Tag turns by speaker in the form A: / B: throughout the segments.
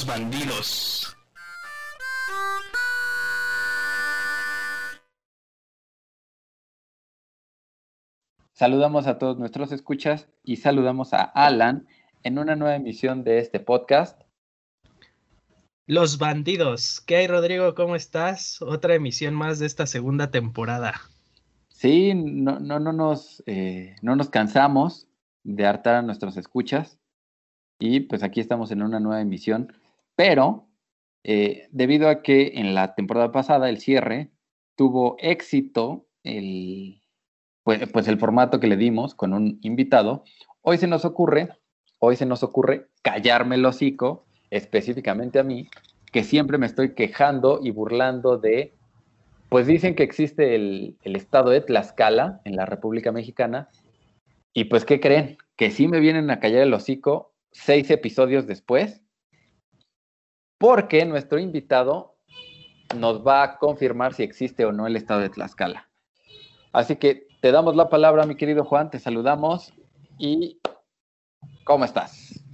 A: los bandidos.
B: Saludamos a todos nuestros escuchas y saludamos a Alan en una nueva emisión de este podcast.
C: Los bandidos. ¿Qué hay, Rodrigo? ¿Cómo estás? Otra emisión más de esta segunda temporada.
B: Sí, no, no, no, nos, eh, no nos cansamos de hartar a nuestros escuchas. Y pues aquí estamos en una nueva emisión. Pero eh, debido a que en la temporada pasada el cierre tuvo éxito el, pues, pues el formato que le dimos con un invitado, hoy se nos ocurre, hoy se nos ocurre callarme el hocico, específicamente a mí, que siempre me estoy quejando y burlando de pues dicen que existe el, estado de Tlaxcala en la República Mexicana. Y pues, ¿qué creen? Que sí me vienen a callar el hocico seis episodios después. Porque nuestro invitado nos va a confirmar si existe o no el estado de Tlaxcala. Así que te damos la palabra, mi querido Juan, te saludamos y ¿cómo estás?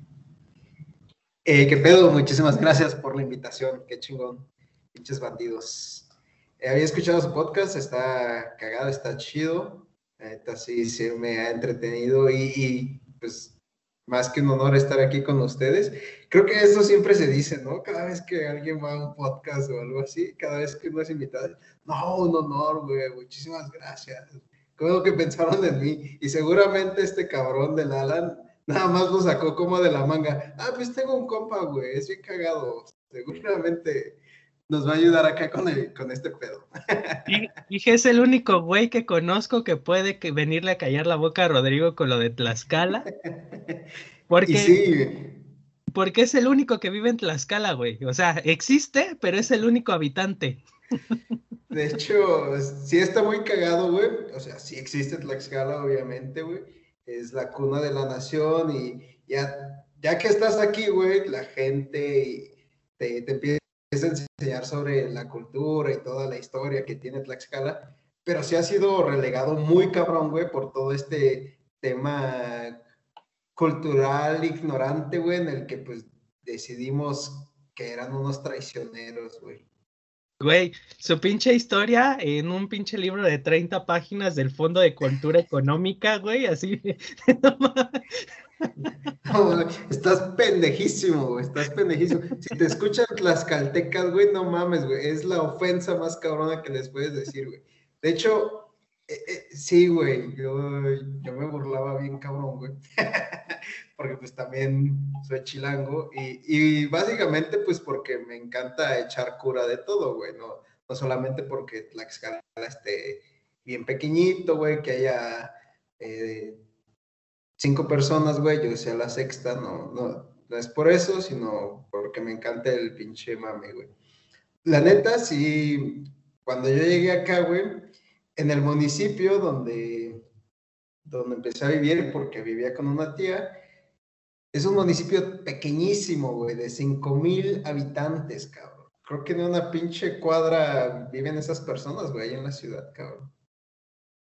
D: Eh, ¿Qué pedo? Muchísimas gracias por la invitación. Qué chingón. Pinches bandidos. Eh, había escuchado su podcast, está cagado, está chido. Ahorita sí, sí me ha entretenido y, pues más que un honor estar aquí con ustedes. Creo que eso siempre se dice, ¿no? Cada vez que alguien va a un podcast o algo así, cada vez que uno es invitado, no, un honor, güey, muchísimas gracias. Creo que pensaron en mí y seguramente este cabrón del Alan nada más lo sacó como de la manga. Ah, pues tengo un compa, güey, es bien cagado. Seguramente nos va a ayudar acá con, con este pedo.
C: Dije, es el único güey que conozco que puede que venirle a callar la boca a Rodrigo con lo de Tlaxcala. Porque, sí. porque es el único que vive en Tlaxcala, güey. O sea, existe, pero es el único habitante.
D: De hecho, sí está muy cagado, güey. O sea, sí existe Tlaxcala, obviamente, güey. Es la cuna de la nación y ya, ya que estás aquí, güey, la gente te, te empieza es enseñar sobre la cultura y toda la historia que tiene Tlaxcala, pero sí ha sido relegado muy cabrón, güey, por todo este tema cultural ignorante, güey, en el que pues decidimos que eran unos traicioneros, güey.
C: Güey, su pinche historia en un pinche libro de 30 páginas del Fondo de Cultura Económica, güey, así.
D: estás pendejísimo, güey, estás pendejísimo. Si te escuchan las caltecas, güey, no mames, güey, es la ofensa más cabrona que les puedes decir, güey. De hecho, eh, eh, sí, güey, yo, me burlaba bien cabrón, güey, porque pues también soy chilango y, y, básicamente pues porque me encanta echar cura de todo, güey, no, no solamente porque Tlaxcala esté bien pequeñito, güey, que haya... Eh, cinco personas, güey, yo sea la sexta, no, no, no es por eso, sino porque me encanta el pinche mame, güey. La neta, sí, cuando yo llegué acá, güey, en el municipio donde, donde empecé a vivir, porque vivía con una tía, es un municipio pequeñísimo, güey, de cinco mil habitantes, cabrón. Creo que en una pinche cuadra viven esas personas, güey, ahí en la ciudad, cabrón.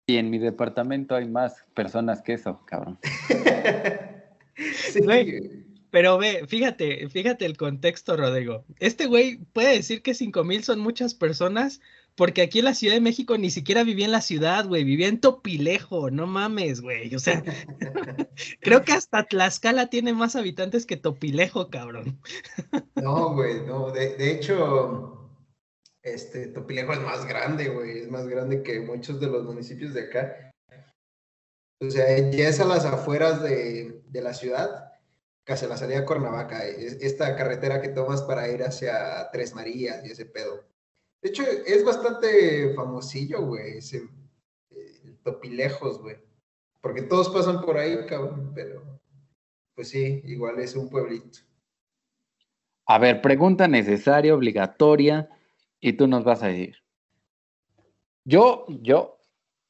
B: Y en mi departamento hay más personas que eso, cabrón.
C: sí. pero ve, fíjate, fíjate el contexto, Rodrigo. Este güey puede decir que cinco mil son muchas personas, porque aquí en la Ciudad de México ni siquiera vivía en la ciudad, güey, vivía en Topilejo, no mames, güey. O sea, creo que hasta Tlaxcala tiene más habitantes que Topilejo, cabrón.
D: no, güey, no, de, de hecho, este, Topilejo es más grande, güey, es más grande que muchos de los municipios de acá. O sea, ya es a las afueras de, la ciudad, casi a la salida de Cuernavaca, esta carretera que tomas para ir hacia Tres Marías y ese pedo. De hecho, es bastante famosillo, güey, ese eh, Topilejos, güey. Porque todos pasan por ahí, cabrón, pero pues sí, igual es un pueblito.
B: A ver, pregunta necesaria, obligatoria y tú nos vas a decir. Yo, yo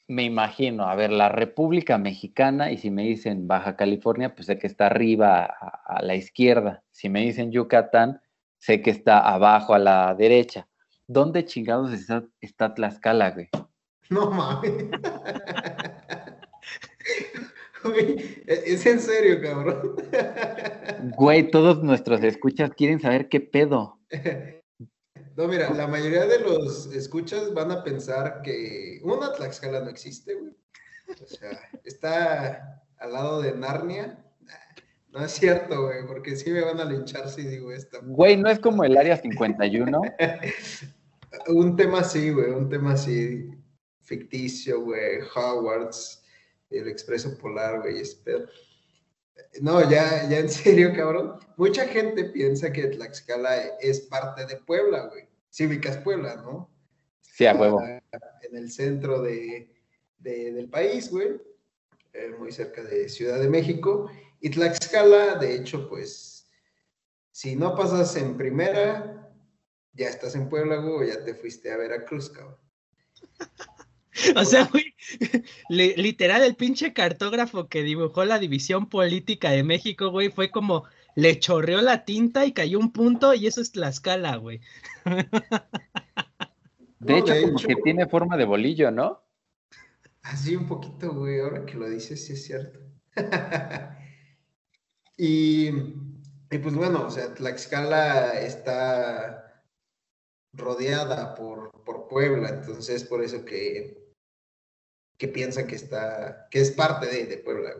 B: me imagino, a ver, la República Mexicana, y si me dicen Baja California, pues sé que está arriba a, la izquierda. Si me dicen Yucatán, sé que está abajo a la derecha. ¿Dónde chingados está, está Tlaxcala, güey?
D: No mames. es en serio, cabrón.
B: Güey, todos nuestros escuchas quieren saber qué pedo.
D: No, mira, la mayoría de los escuchas van a pensar que una Tlaxcala no existe, güey. O sea, está al lado de Narnia. No es cierto, güey, porque sí me van a linchar si digo esto.
B: Güey, ¿no es como el Área 51?
D: un tema así, güey, un tema así ficticio, güey, Hogwarts, el Expreso Polar, güey, espero. No, ya, ya en serio, cabrón. Mucha gente piensa que Tlaxcala es parte de Puebla, güey. Cívicas Puebla, ¿no?
B: Sí, a huevo.
D: En el centro de, del país, güey. Eh, muy cerca de Ciudad de México. Y Tlaxcala, de hecho, pues, si no pasas en primera, ya estás en Puebla, güey, o ya te fuiste a Veracruz, cabrón.
C: O sea, güey, literal, el pinche cartógrafo que dibujó la división política de México, güey, fue como le chorreó la tinta y cayó un punto y eso es Tlaxcala, güey.
B: De, hecho, como que tiene forma de bolillo, ¿no?
D: Así un poquito, güey, ahora que lo dices, sí es cierto. y, y pues bueno, o sea, Tlaxcala está rodeada por, por Puebla, entonces por eso que que piensa que está, que es parte de, Puebla.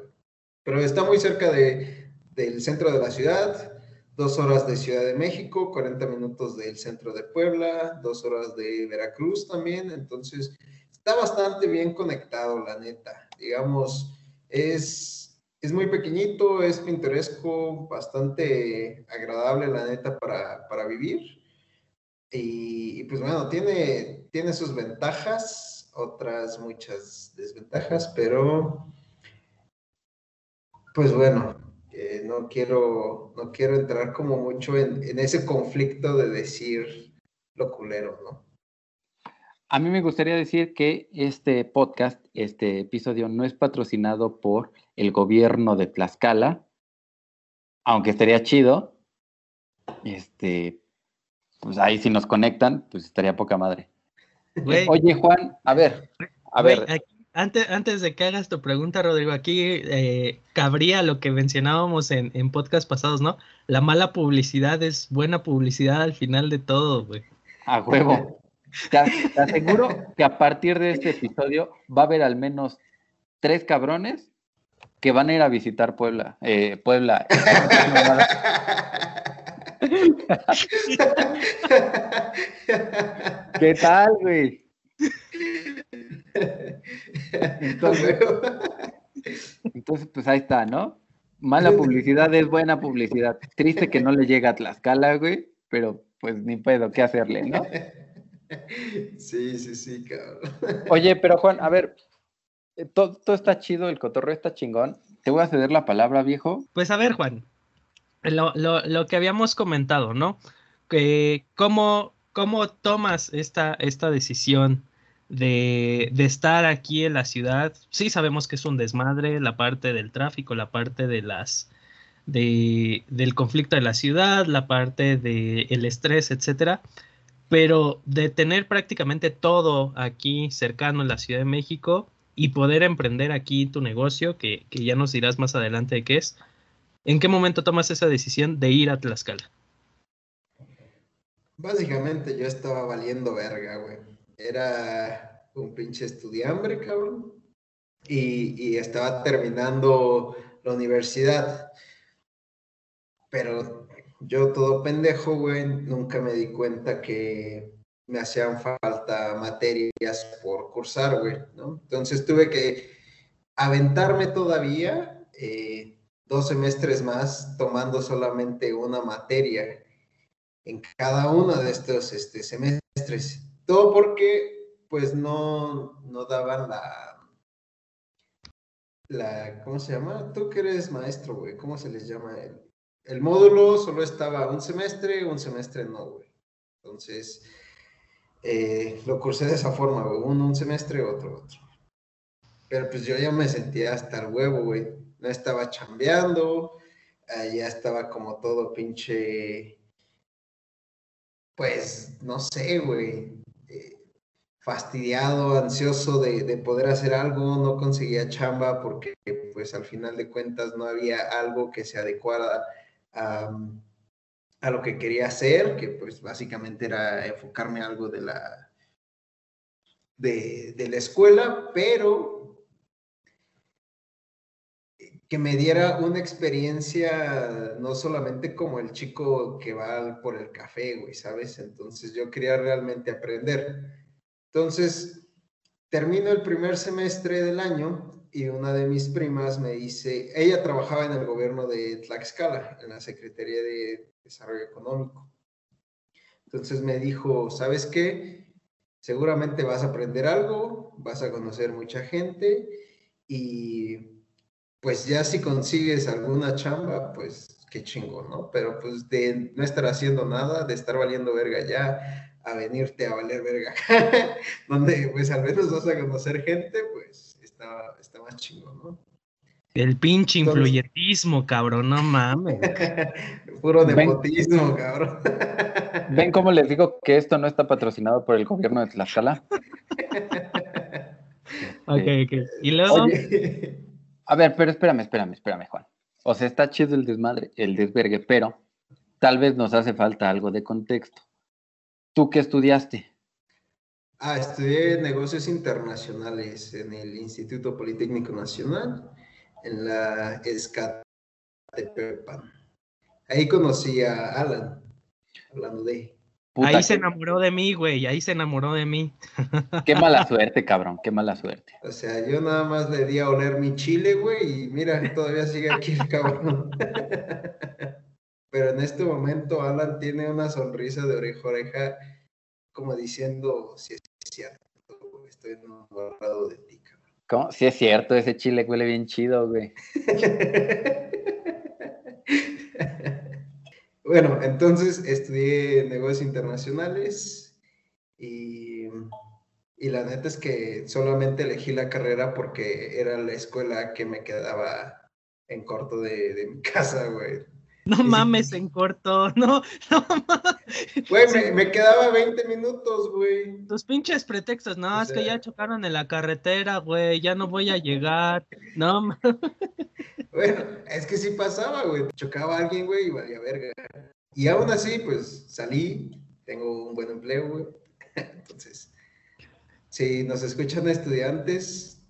D: Pero está muy cerca de, del centro de la ciudad, dos horas de Ciudad de México, 40 minutos del centro de Puebla, dos horas de Veracruz también, entonces está bastante bien conectado, la neta. Digamos, es, es muy pequeñito, es pintoresco, bastante agradable, la neta, para, para vivir. Y, y, pues bueno, tiene, tiene sus ventajas, otras muchas desventajas, pero pues bueno, eh, no, quiero, no quiero entrar como mucho en, ese conflicto de decir lo culero, ¿no?
B: A mí me gustaría decir que este podcast, este episodio, no es patrocinado por el gobierno de Tlaxcala, aunque estaría chido. Este, pues ahí si nos conectan, pues estaría poca madre. Oye, Juan, a ver, a ver.
C: antes, antes de que hagas tu pregunta, Rodrigo, aquí eh, cabría lo que mencionábamos en, en podcast pasados, ¿no? La mala publicidad es buena publicidad al final de todo, güey.
B: A huevo. Te, aseguro que a partir de este episodio va a haber al menos tres cabrones que van a ir a visitar Puebla. Eh, Puebla. ¿Qué tal, güey? Entonces, pues ahí está, ¿no? Mala publicidad es buena publicidad. Triste que no le llega a Tlaxcala, güey, pero pues ni puedo, ¿qué hacerle, no?
D: Sí, sí, sí, cabrón.
B: Oye, pero Juan, a ver, eh, todo, todo está chido, el cotorreo está chingón. Te voy a ceder la palabra, viejo.
C: Pues a ver, Juan, lo, lo, que habíamos comentado, ¿no? Que cómo, cómo tomas esta, esta decisión de, de, estar aquí en la ciudad. Sí sabemos que es un desmadre, la parte del tráfico, la parte de las de, del conflicto de la ciudad, la parte del estrés, etcétera. Pero de tener prácticamente todo aquí cercano en la Ciudad de México y poder emprender aquí tu negocio, que, que ya nos dirás más adelante de qué es, ¿En qué momento tomas esa decisión de ir a Tlaxcala?
D: Básicamente yo estaba valiendo verga, güey. Era un pinche estudiambre, cabrón. Y, estaba terminando la universidad. Pero yo todo pendejo, güey, nunca me di cuenta que me hacían falta materias por cursar, güey. Entonces tuve que aventarme todavía. Eh, dos semestres más tomando solamente una materia en cada uno de estos este, semestres. Todo porque pues no, no daban la, la, ¿cómo se llama? Tú que eres maestro, güey, ¿cómo se les llama? El, el módulo solo estaba un semestre, un semestre no, güey. Entonces, eh, lo cursé de esa forma, güey, uno un semestre, otro otro. Pero pues yo ya me sentía hasta el huevo, güey no estaba chambeando, ya estaba como todo pinche, pues, no sé, güey, eh, fastidiado, ansioso de, poder hacer algo, no conseguía chamba porque, pues, al final de cuentas no había algo que se adecuara a lo que quería hacer, que pues básicamente era enfocarme algo de la, de, de la escuela, pero que me diera una experiencia, no solamente como el chico que va por el café, güey, ¿sabes? Entonces yo quería realmente aprender. Entonces, termino el primer semestre del año y una de mis primas me dice, ella trabajaba en el gobierno de Tlaxcala, en la Secretaría de Desarrollo Económico. Entonces me dijo, ¿sabes qué? Seguramente vas a aprender algo, vas a conocer mucha gente y pues ya si consigues alguna chamba, pues qué chingo, ¿no? Pero pues de no estar haciendo nada, de estar valiendo verga ya, a venirte a valer verga, donde pues al menos vas a conocer gente, pues está, más chingo, ¿no?
C: El pinche influyentismo, cabrón, no mames.
D: Puro nepotismo, cabrón.
B: ¿Ven cómo les digo que esto no está patrocinado por el gobierno de Tlaxcala?
C: ok, ok. ¿Y luego?
B: A ver, pero espérame, espérame, espérame, Juan. O sea, está chido el desmadre, el desvergue, pero tal vez nos hace falta algo de contexto. ¿Tú qué estudiaste?
D: Ah, estudié negocios internacionales en el Instituto Politécnico Nacional, en la ESCAT de Pepan. Ahí conocí a Alan, hablando de...
C: ahí se enamoró de mí, güey, ahí se enamoró de mí.
B: Qué mala suerte, cabrón, qué mala suerte.
D: O sea, yo nada más le di a oler mi chile, güey, y mira, todavía sigue aquí el cabrón. Pero en este momento Alan tiene una sonrisa de oreja a oreja como diciendo, si es cierto, estoy enamorado de ti, cabrón.
B: ¿Cómo? Si es cierto, ese chile huele bien chido, güey.
D: bueno, entonces estudié negocios internacionales y, y la neta es que solamente elegí la carrera porque era la escuela que me quedaba en corto de, de mi casa, güey.
C: No mames en corto, no, no
D: mames. Güey, me, quedaba 20 minutos, güey.
C: Tus pinches pretextos, no, es que ya chocaron en la carretera, güey, ya no voy a llegar, no mames.
D: Bueno, es que sí pasaba, güey, chocaba alguien, güey, y valía verga. Y aún así, pues salí, tengo un buen empleo, güey. Entonces, si nos escuchan estudiantes,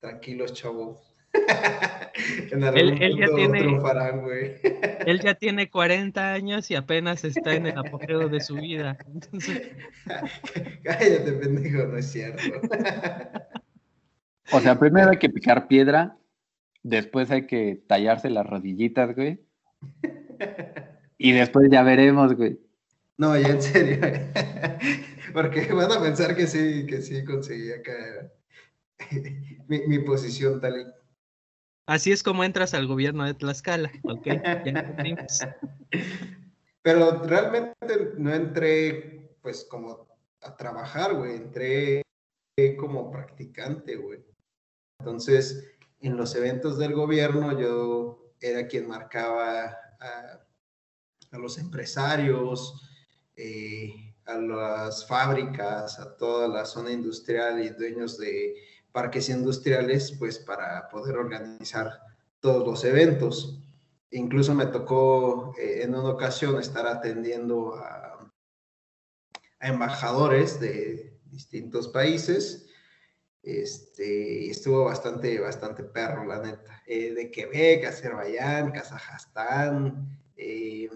D: tranquilos, chavos.
C: él, ya tiene, él ya tiene 40 años y apenas está en el apogeo de su vida.
D: Cállate, pendejo, no es cierto.
B: o sea, primero hay que picar piedra, después hay que tallarse las rodillitas, güey. Y después ya veremos, güey.
D: No, ya en serio. Porque van a pensar que sí, que sí conseguí acá mi, mi posición tal y
C: Así es como entras al gobierno de Tlaxcala, ¿ok?
D: Pero realmente no entré, pues, como a trabajar, güey. Entré como practicante, güey. Entonces, en los eventos del gobierno yo era quien marcaba a, los empresarios, eh, a las fábricas, a toda la zona industrial y dueños de parques industriales, pues para poder organizar todos los eventos. Incluso me tocó eh, en una ocasión estar atendiendo a, embajadores de distintos países. Este, estuvo bastante, bastante perro, la neta. Eh, de Quebec, Azerbaiyán, Kazajstán, eh,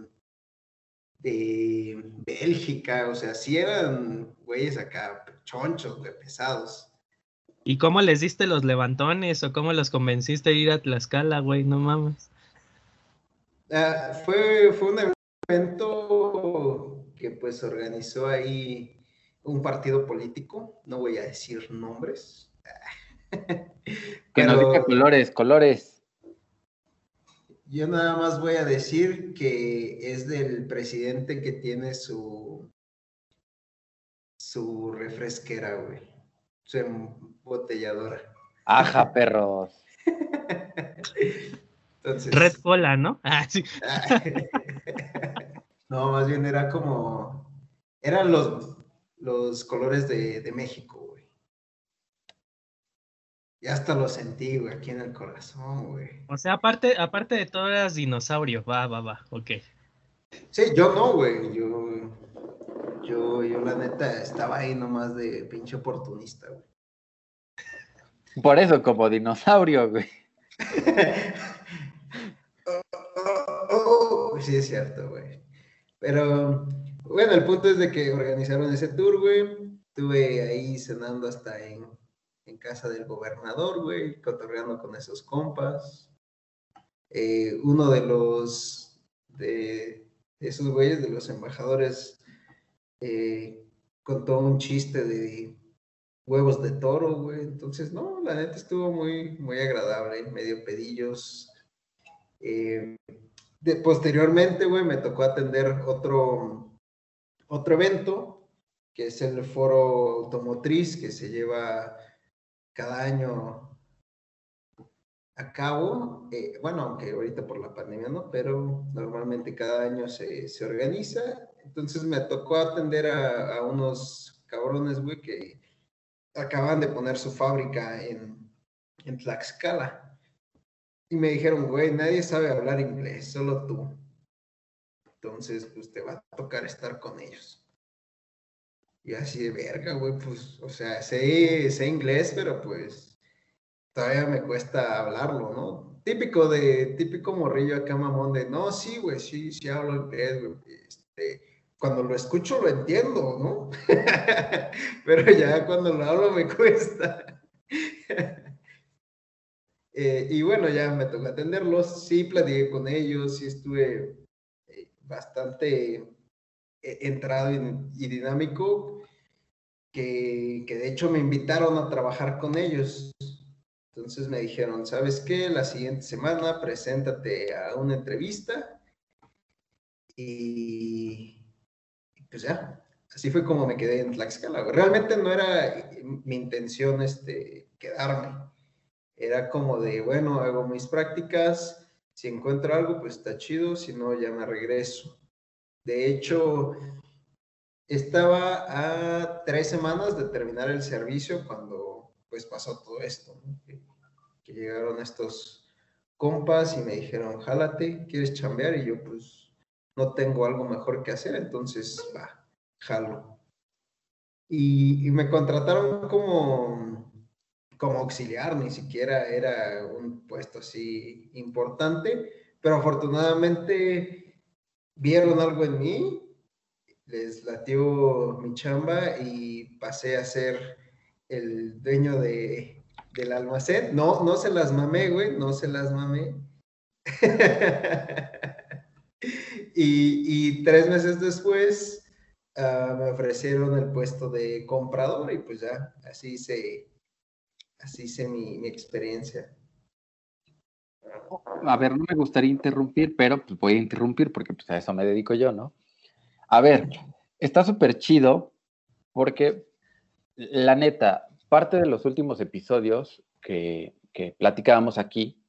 D: de Bélgica, o sea, sí eran güeyes acá chonchos, pesados.
C: ¿Y cómo les diste los levantones o cómo los convenciste de ir a Tlaxcala, güey? No mames.
D: Ah, fue, fue un evento que pues organizó ahí un partido político, no voy a decir nombres.
B: que nos diga colores, colores.
D: Yo nada más voy a decir que es del presidente que tiene su su refresquera, güey su embotelladora.
B: Aja, perros.
C: Red Cola, ¿no? Ah, sí.
D: no, más bien era como. Eran los, los colores de, de México, güey. Ya hasta lo sentí, güey, aquí en el corazón, güey.
C: O sea, aparte, aparte de todo eras dinosaurio, va, va, va, ok.
D: Sí, yo no, güey, yo, yo, yo la neta estaba ahí nomás de pinche oportunista, güey.
B: Por eso, como dinosaurio, güey.
D: Oh, oh, sí, es cierto, güey. Pero, bueno, el punto es de que organizaron ese tour, güey. Estuve ahí cenando hasta en, en casa del gobernador, güey, cotorreando con esos compas. Eh, uno de los, de, esos güeyes, de los embajadores, eh, contó un chiste de huevos de toro, güey. Entonces, no, la neta estuvo muy, muy agradable, medio pedillos. Eh, de, posteriormente, güey, me tocó atender otro, otro evento, que es el foro automotriz, que se lleva cada año a cabo. Eh, bueno, aunque ahorita por la pandemia no, pero normalmente cada año se, se organiza. Entonces me tocó atender a, unos cabrones, güey, que acaban de poner su fábrica en, en Tlaxcala. Y me dijeron, güey, nadie sabe hablar inglés, solo tú. Entonces, pues te va a tocar estar con ellos. Y así de verga, güey, pues, o sea, sé, sé inglés, pero pues todavía me cuesta hablarlo, ¿no? Típico de, típico morrillo acá, mamón, de, no, sí, güey, sí, sí hablo inglés, güey. Este, cuando lo escucho lo entiendo, ¿no? pero ya cuando lo hablo me cuesta. Eh, y bueno, ya me tocó atenderlos, sí platiqué con ellos, sí estuve eh, bastante eh, entrado y, dinámico, que, que, de hecho me invitaron a trabajar con ellos. Entonces me dijeron, ¿sabes qué? La siguiente semana preséntate a una entrevista y, pues ya, así fue como me quedé en Tlaxcala. Realmente no era mi intención este, quedarme era como de, bueno, hago mis prácticas, si encuentro algo, pues está chido, si no, ya me regreso. De hecho, estaba a tres semanas de terminar el servicio cuando pues pasó todo esto, que, llegaron estos compas y me dijeron, jálate, ¿quieres chambear? Y yo pues no tengo algo mejor que hacer, entonces va, jalo. y me contrataron como como auxiliar, ni siquiera era un puesto así importante, pero afortunadamente vieron algo en mí, les latió mi chamba y pasé a ser el dueño de, del almacén. No, no se las mamé, güey, no se las mamé. y, tres meses después ah, me ofrecieron el puesto de comprador y pues ya, así se, Así hice mi, experiencia.
B: A ver, no me gustaría interrumpir, pero pues voy a interrumpir porque pues, a eso me dedico yo, ¿no? A ver, está súper chido porque la neta, parte de los últimos episodios que platicábamos aquí,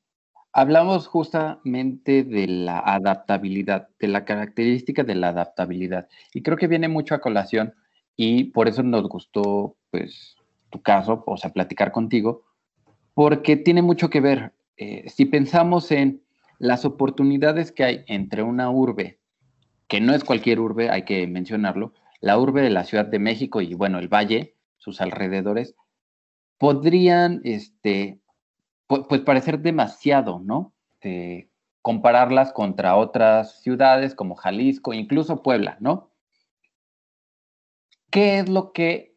B: hablamos justamente de la adaptabilidad, de la característica de la adaptabilidad. Y creo que viene mucho a colación y por eso nos gustó, pues, tu caso, o sea, platicar contigo, porque tiene mucho que ver. Eh, si pensamos en las oportunidades que hay entre una urbe, que no es cualquier urbe, hay que mencionarlo, la urbe de la Ciudad de México y bueno, el valle, sus alrededores, podrían, este, pues parecer demasiado, ¿no? compararlas contra otras ciudades como Jalisco, incluso Puebla, ¿no? ¿Qué es lo que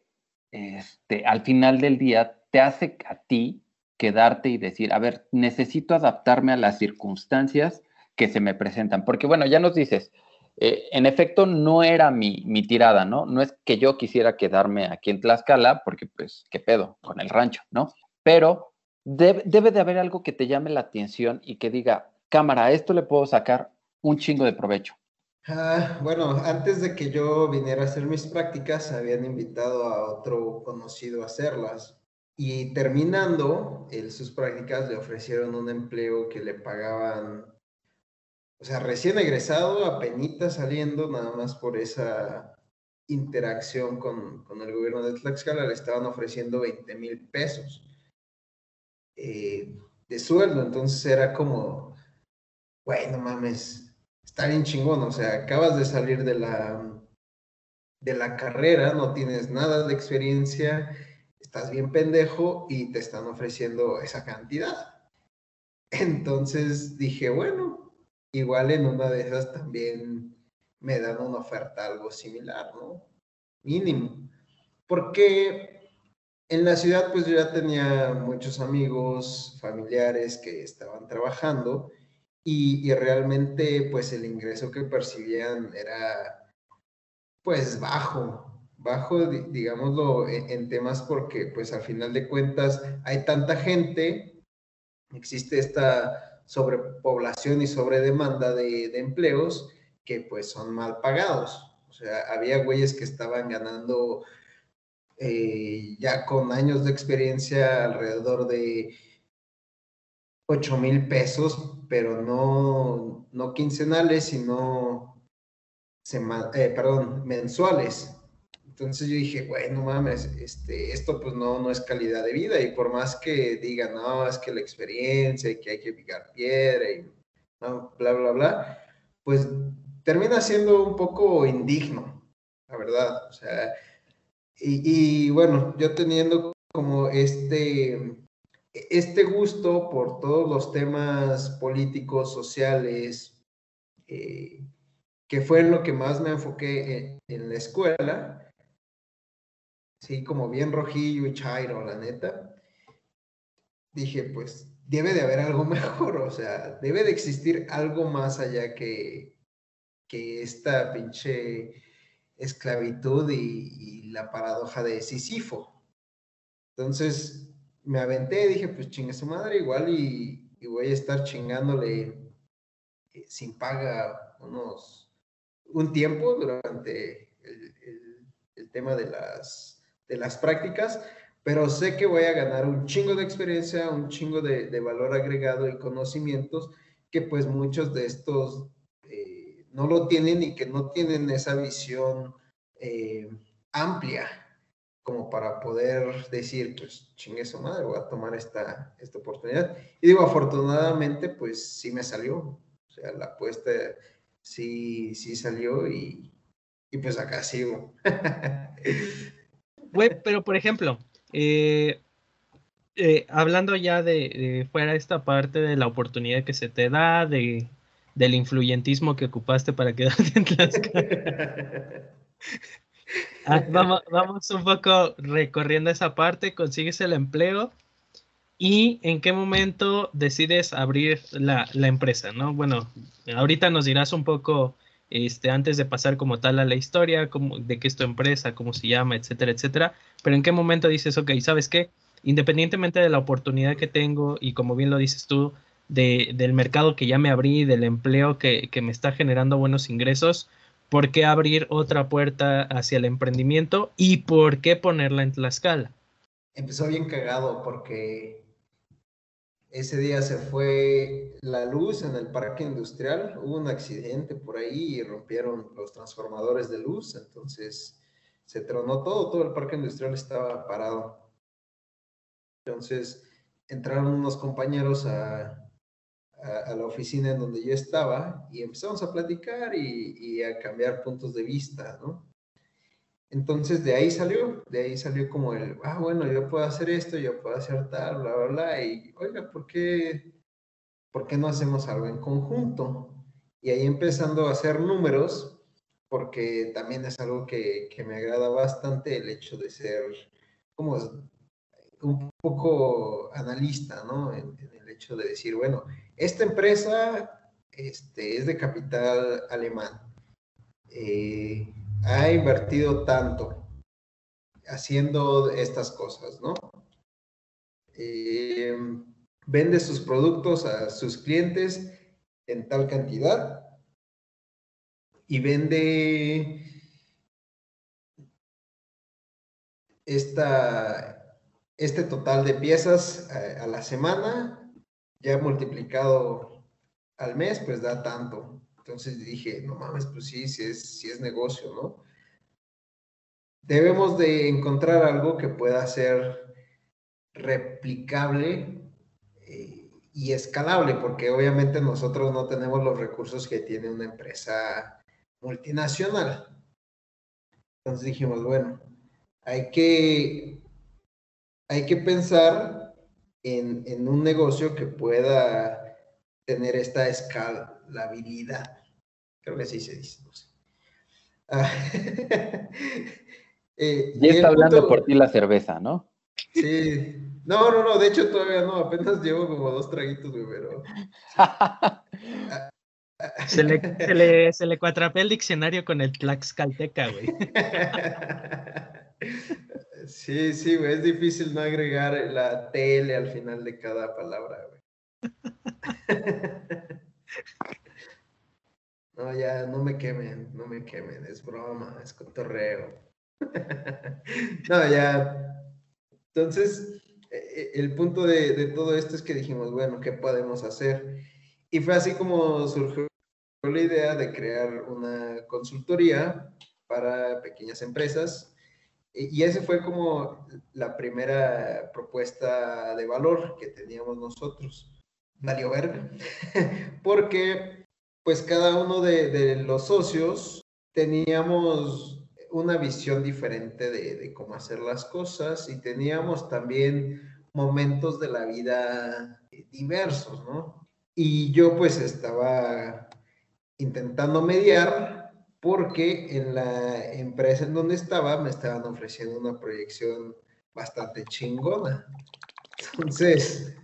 B: este, al final del día te hace a ti quedarte y decir, a ver, necesito adaptarme a las circunstancias que se me presentan. Porque bueno, ya nos dices, eh, en efecto no era mi, mi, tirada, ¿no? No es que yo quisiera quedarme aquí en Tlaxcala, porque pues, ¿qué pedo con el rancho, ¿no? Pero debe de haber algo que te llame la atención y que diga, cámara, esto le puedo sacar un chingo de provecho.
D: Ah, bueno, antes de que yo viniera a hacer mis prácticas, habían invitado a otro conocido a hacerlas. Y terminando sus prácticas, le ofrecieron un empleo que le pagaban, o sea, recién egresado, apenas saliendo, nada más por esa interacción con, con el gobierno de Tlaxcala, le estaban ofreciendo 20 mil pesos. Eh, de sueldo. Entonces era como, bueno, mames, está bien chingón. O sea, acabas de salir de la, de la carrera, no tienes nada de experiencia, estás bien pendejo y te están ofreciendo esa cantidad. Entonces dije, bueno, igual en una de esas también me dan una oferta algo similar, ¿no? Mínimo. Porque en la ciudad pues yo ya tenía muchos amigos, familiares que estaban trabajando y, realmente pues el ingreso que percibían era pues bajo, bajo, digámoslo, en, en, temas porque pues al final de cuentas hay tanta gente, existe esta sobrepoblación y sobredemanda de, de empleos que pues son mal pagados. O sea, había güeyes que estaban ganando eh, ya con años de experiencia alrededor de 8 mil pesos, pero no, no quincenales, sino eh, perdón, mensuales. Entonces yo dije, bueno, mames, este, esto pues no, no es calidad de vida y por más que digan, no, es que la experiencia y que hay que picar piedra y no, bla, bla, bla, pues termina siendo un poco indigno, la verdad. O sea, y, bueno, yo teniendo como este, este gusto por todos los temas políticos, sociales, eh, que fue en lo que más me enfoqué en, la escuela, sí, como bien rojillo y chairo, la neta, dije, pues debe de haber algo mejor, o sea, debe de existir algo más allá que, que esta pinche esclavitud y, la paradoja de Sísifo. Entonces me aventé, dije, pues chingue su madre igual y, voy a estar chingándole eh, sin paga unos, un tiempo durante el, tema de las, de las prácticas, pero sé que voy a ganar un chingo de experiencia, un chingo de, de valor agregado y conocimientos que pues muchos de estos no lo tienen y que no tienen esa visión eh, amplia como para poder decir, pues chingue su madre, voy a tomar esta, esta oportunidad. Y digo, afortunadamente, pues sí me salió. O sea, la apuesta sí, sí salió y, pues acá sigo.
C: pero por ejemplo, eh, eh, hablando ya de, de, fuera esta parte de la oportunidad que se te da, de del influyentismo que ocupaste para quedarte en Tlaxcala. Ah, vamos, vamos un poco recorriendo esa parte, consigues el empleo y en qué momento decides abrir la, la, empresa, ¿no? Bueno, ahorita nos dirás un poco, este, antes de pasar como tal a la historia, cómo, de qué es tu empresa, cómo se llama, etcétera, etcétera, pero en qué momento dices, ok, ¿sabes qué? Independientemente de la oportunidad que tengo y como bien lo dices tú, del mercado que ya me abrí, del empleo que, me está generando buenos ingresos, ¿por qué abrir otra puerta hacia el emprendimiento y por qué ponerla en Tlaxcala?
D: Empezó bien cagado porque ese día se fue la luz en el parque industrial, hubo un accidente por ahí y rompieron los transformadores de luz, entonces se tronó todo, todo el parque industrial estaba parado. Entonces entraron unos compañeros a, a, la oficina en donde yo estaba y empezamos a platicar y, a cambiar puntos de vista, ¿no? Entonces de ahí salió, de ahí salió como el, ah, bueno, yo puedo hacer esto, yo puedo hacer tal, bla, bla, bla, y oiga, ¿por qué, ¿por qué no hacemos algo en conjunto? Y ahí empezando a hacer números, porque también es algo que, que me agrada bastante el hecho de ser como un poco analista, ¿no? En, el hecho de decir, bueno, esta empresa este, es de capital alemán. Eh, ha invertido tanto haciendo estas cosas, ¿no? Eh, vende sus productos a sus clientes en tal cantidad y vende esta, este total de piezas a, a la semana ya multiplicado al mes, pues da tanto. Entonces dije, no mames, pues sí, sí es, es negocio, ¿no? Debemos de encontrar algo que pueda ser replicable y escalable, porque obviamente nosotros no tenemos los recursos que tiene una empresa multinacional. Entonces dijimos, bueno, hay que, hay que pensar en, en un negocio que pueda tener esta escalabilidad. Creo que así se dice, no sé. Ah,
B: eh, ya está hablando por ti la cerveza, ¿no?
D: Sí. No, no, no, de hecho todavía no, apenas llevo como dos traguitos, güey, pero...
C: Se le, se, le, se le cuatrapea el diccionario con el Tlaxcalteca, güey.
D: Sí, sí, güey, es difícil no agregar la tele al final de cada palabra, güey. No, ya, no me quemen, no me quemen, es broma, es cotorreo. No, ya. Entonces, e, e, el punto de, de todo esto es que dijimos, bueno, ¿qué podemos hacer? Y fue así como surgió la idea de crear una consultoría para pequeñas empresas. Y esa fue como la primera propuesta de valor que teníamos nosotros. Valió verga. Porque pues cada uno de, los socios teníamos una visión diferente de, de, cómo hacer las cosas y teníamos también momentos de la vida diversos, ¿no? Y yo pues estaba intentando mediar porque en la empresa en donde estaba me estaban ofreciendo una proyección bastante chingona. Entonces...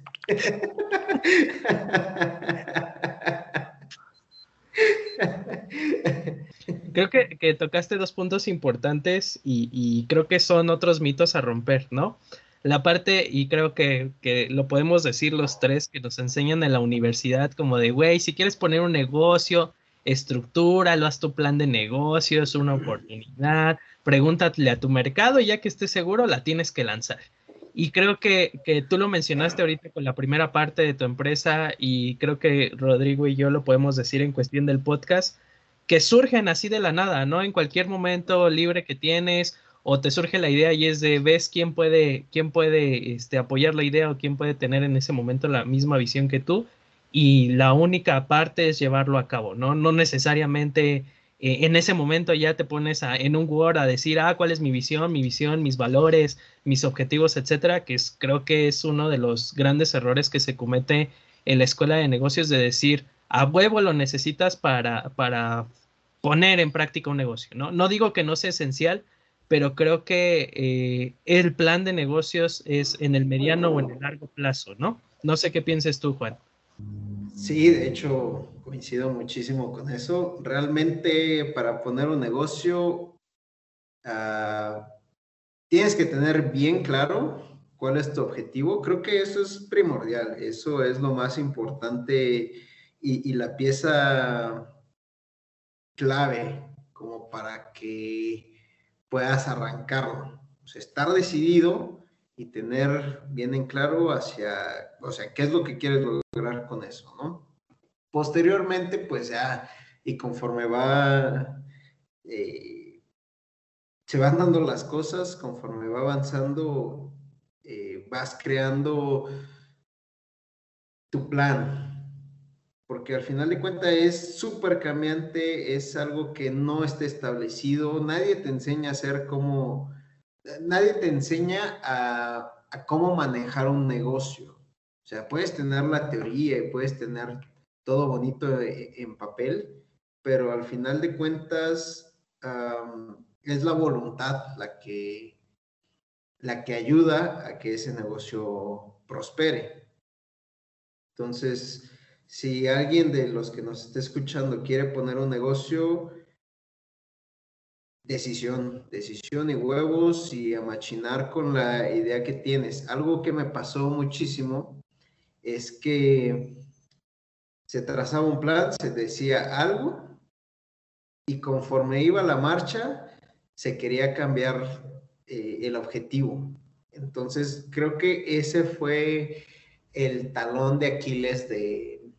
C: Creo que, tocaste dos puntos importantes y, creo que son otros mitos a romper, ¿no? La parte, y creo que, lo podemos decir los tres que nos enseñan en la universidad, como de, güey, si quieres poner un negocio, estructúralo, haz tu plan de negocio, es una oportunidad, pregúntale a tu mercado y ya que estés seguro, la tienes que lanzar. Y creo que, que, tú lo mencionaste ahorita con la primera parte de tu empresa y creo que Rodrigo y yo lo podemos decir en cuestión del podcast, que surgen así de la nada, ¿no? En cualquier momento libre que tienes o te surge la idea y es de ves quién puede, quién puede este, apoyar la idea o quién puede tener en ese momento la misma visión que tú y la única parte es llevarlo a cabo, ¿no? No necesariamente eh, en ese momento ya te pones en un Word a decir, ah, cuál es mi visión, mi visión, mis valores, mis objetivos, etcétera, que es, creo que es uno de los grandes errores que se comete en la escuela de negocios de decir, a huevo lo necesitas para, para poner en práctica un negocio, ¿no? No digo que no sea esencial, pero creo que eh, el plan de negocios es en el mediano o en el largo plazo, ¿no? No sé qué pienses tú, Juan.
D: Sí, de hecho, coincido muchísimo con eso. Realmente para poner un negocio, uh, tienes que tener bien claro cuál es tu objetivo. Creo que eso es primordial, eso es lo más importante y, y la pieza clave como para que puedas arrancarlo. O sea, estar decidido y tener bien en claro hacia, o sea, qué es lo que quieres lograr con eso, ¿no? Posteriormente, pues ya, y conforme va, eh, se van dando las cosas, conforme va avanzando, eh, vas creando tu plan, porque al final de cuentas es súper cambiante, es algo que no está establecido, nadie te enseña a hacer como nadie te enseña a, cómo manejar un negocio. O sea, puedes tener la teoría y puedes tener todo bonito e, en papel, pero al final de cuentas es la voluntad la que, la que ayuda a que ese negocio prospere. Entonces, si alguien de los que nos esté escuchando quiere poner un negocio, decisión, decisión y huevos y a machinar con la idea que tienes. Algo que me pasó muchísimo es que se trazaba un plan, se decía algo y conforme iba la marcha se quería cambiar eh, el objetivo. Entonces creo que ese fue el talón de Aquiles de,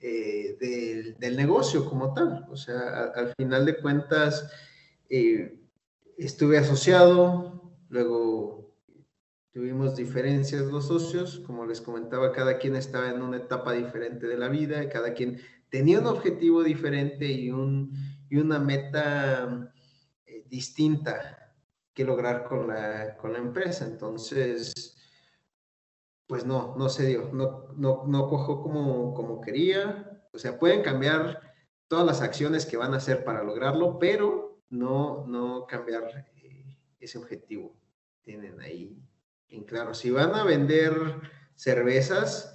D: eh, del, negocio como tal. O sea, al final de cuentas, eh, estuve asociado, luego tuvimos diferencias los socios, como les comentaba, cada quien estaba en una etapa diferente de la vida, cada quien tenía un objetivo diferente y, un, y una meta eh, distinta que lograr con la, con la empresa. Entonces, pues no, no se dio, no, no, no cojó como, como quería. O sea, pueden cambiar todas las acciones que van a hacer para lograrlo, pero no, no cambiar eh, ese objetivo. Tienen ahí claro. Si van a vender cervezas,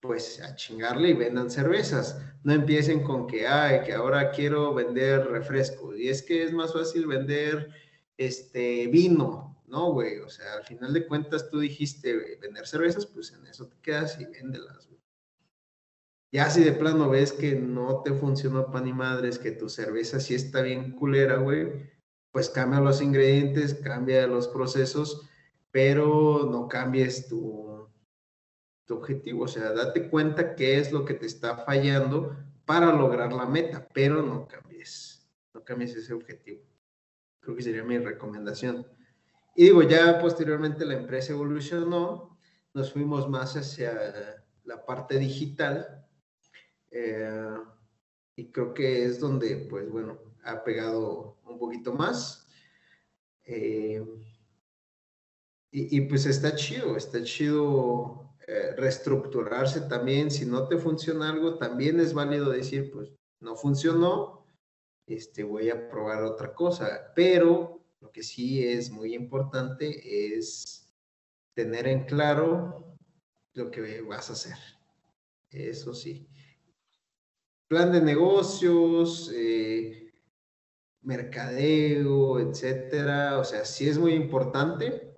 D: pues a chingarle y vendan cervezas. No empiecen con que, ay, que ahora quiero vender refrescos. Y es que es más fácil vender este vino, ¿no, güey? O sea, al final de cuentas tú dijiste vender cervezas, pues en eso te quedas y véndelas, güey. Ya si de plano ves que no te funcionó pan y madres, que tu cerveza sí está bien culera, güey, pues cambia los ingredientes, cambia los procesos, pero no cambies tu, tu objetivo. O sea, date cuenta qué es lo que te está fallando para lograr la meta, pero no cambies, no cambies ese objetivo. Creo que sería mi recomendación. Y digo, ya posteriormente la empresa evolucionó, nos fuimos más hacia la parte digital eh, y creo que es donde, pues bueno, ha pegado un poquito más. Eh, y, pues está chido, está chido eh, reestructurarse también. Si no te funciona algo, también es válido decir, pues no funcionó, este, voy a probar otra cosa. Pero lo que sí es muy importante es tener en claro lo que vas a hacer. Eso sí plan de negocios, eh, mercadeo, etcétera. O sea, sí es muy importante